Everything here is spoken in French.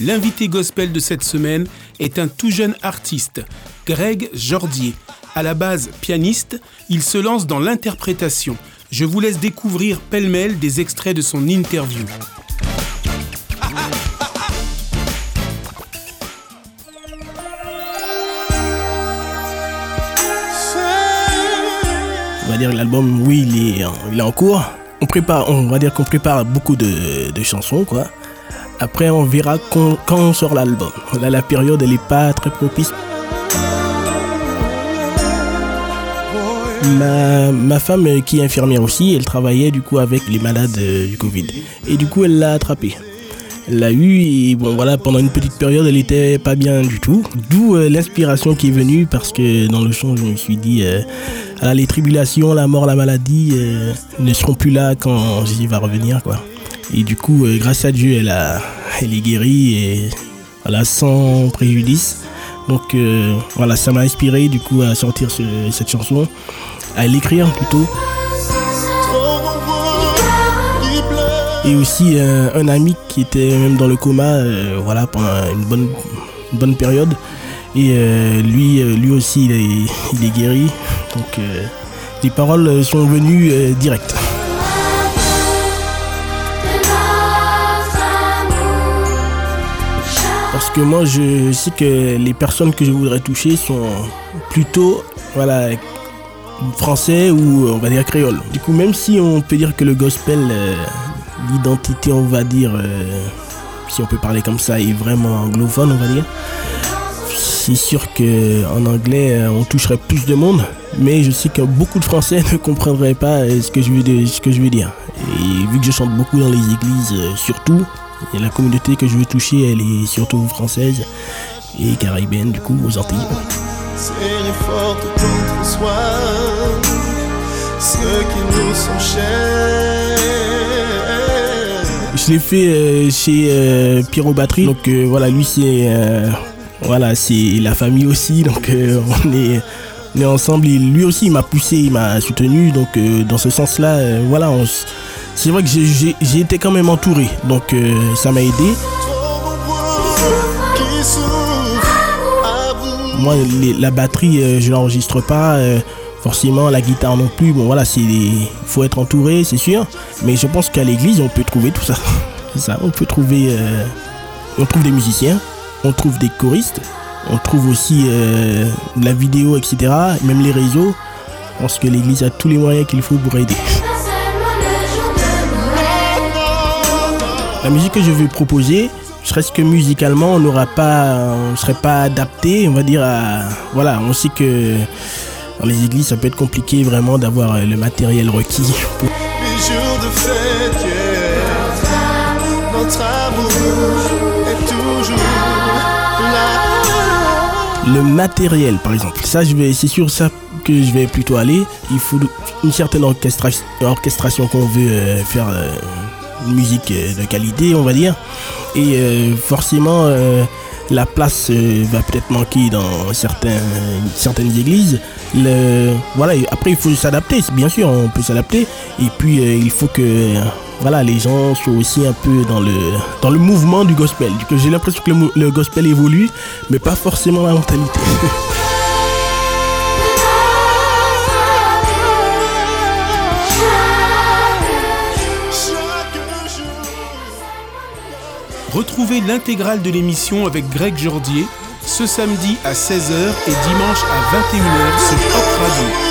L'invité gospel de cette semaine est un tout jeune artiste, Greg Jordier. À la base pianiste, il se lance dans l'interprétation. Je vous laisse découvrir pêle-mêle des extraits de son interview. On va dire l'album, oui, il est, en cours. On prépare, on va dire qu'on prépare beaucoup de chansons, quoi. Après, on verra quand, on sort l'album. Là, la période, elle est pas très propice. Ma, ma femme, euh, qui est infirmière aussi, elle travaillait du coup avec les malades euh, du Covid. Et du coup, elle l'a attrapé. Elle l'a eu et bon voilà, pendant une petite période, elle était pas bien du tout. D'où euh, l'inspiration qui est venue parce que dans le chant, je me suis dit, ah, les tribulations, la mort, la maladie ne seront plus là quand Jésus va revenir quoi. Et du coup, euh, grâce à Dieu, elle, a, elle est guérie et voilà, sans préjudice. Donc euh, voilà, ça m'a inspiré du coup à sortir ce- cette chanson, à l'écrire plutôt. Et aussi euh, un ami qui était même dans le coma, voilà, pendant une bonne, bonne période. Et lui, lui aussi, il est, il est guéri. Donc les paroles sont venues directes. Moi, je sais que les personnes que je voudrais toucher sont plutôt, voilà, français ou on va dire créole. Du coup, même si on peut dire que le gospel, euh, l'identité, on va dire, euh, si on peut parler comme ça, est vraiment anglophone, on va dire. C'est sûr que en anglais, euh, on toucherait plus de monde, mais je sais que beaucoup de Français ne comprendraient pas ce que je veux, ce que je veux dire. Et vu que je chante beaucoup dans les églises, surtout, et la communauté que je veux toucher, elle est surtout française et caribéenne, du coup, aux Antilles. Serrez forte contre soi ceux qui nous sont chers. Je l'ai fait euh, chez euh, Pierrot Batterie. Donc euh, voilà, lui c'est euh, voilà, c'est la famille aussi. Donc on est on est ensemble. Et lui aussi il m'a poussé, il m'a soutenu. Donc dans ce sens-là, voilà, on c'est vrai que j'ai- été quand même entouré. Donc euh, ça m'a aidé. Moi la batterie euh, je l'enregistre pas. euh, Forcément, la guitare non plus. Bon, voilà, il faut être entouré, c'est sûr. Mais je pense qu'à l'église, on peut trouver tout ça. Ça. On peut trouver, on trouve des musiciens, on trouve des choristes, on trouve aussi la vidéo, etc. Même les réseaux. Je pense que l'église a tous les moyens qu'il faut pour aider. La musique que je vais proposer, serait-ce que musicalement, on n'aura pas, on serait pas adapté, on va dire à, voilà, on sait que dans les églises, ça peut être compliqué vraiment d'avoir euh, le matériel requis. pour- Les jours de fête, yeah. notre amour est toujours là. Le matériel, par exemple, ça, je vais, c'est sur ça que je vais plutôt aller. Il faut une certaine orchestra- orchestration qu'on veut euh, faire euh, musique euh, de qualité, on va dire. Et euh, forcément, euh, la place va peut-être manquer dans certains, certaines églises. Le, voilà, après, il faut s'adapter, bien sûr, on peut s'adapter. Et puis, il faut que voilà, les gens soient aussi un peu dans le, dans le mouvement du gospel. J'ai l'impression que le gospel évolue, mais pas forcément la mentalité. Retrouvez l'intégrale de l'émission avec Greg Jordier ce samedi à 16h et dimanche à 21h sur Hop Radio.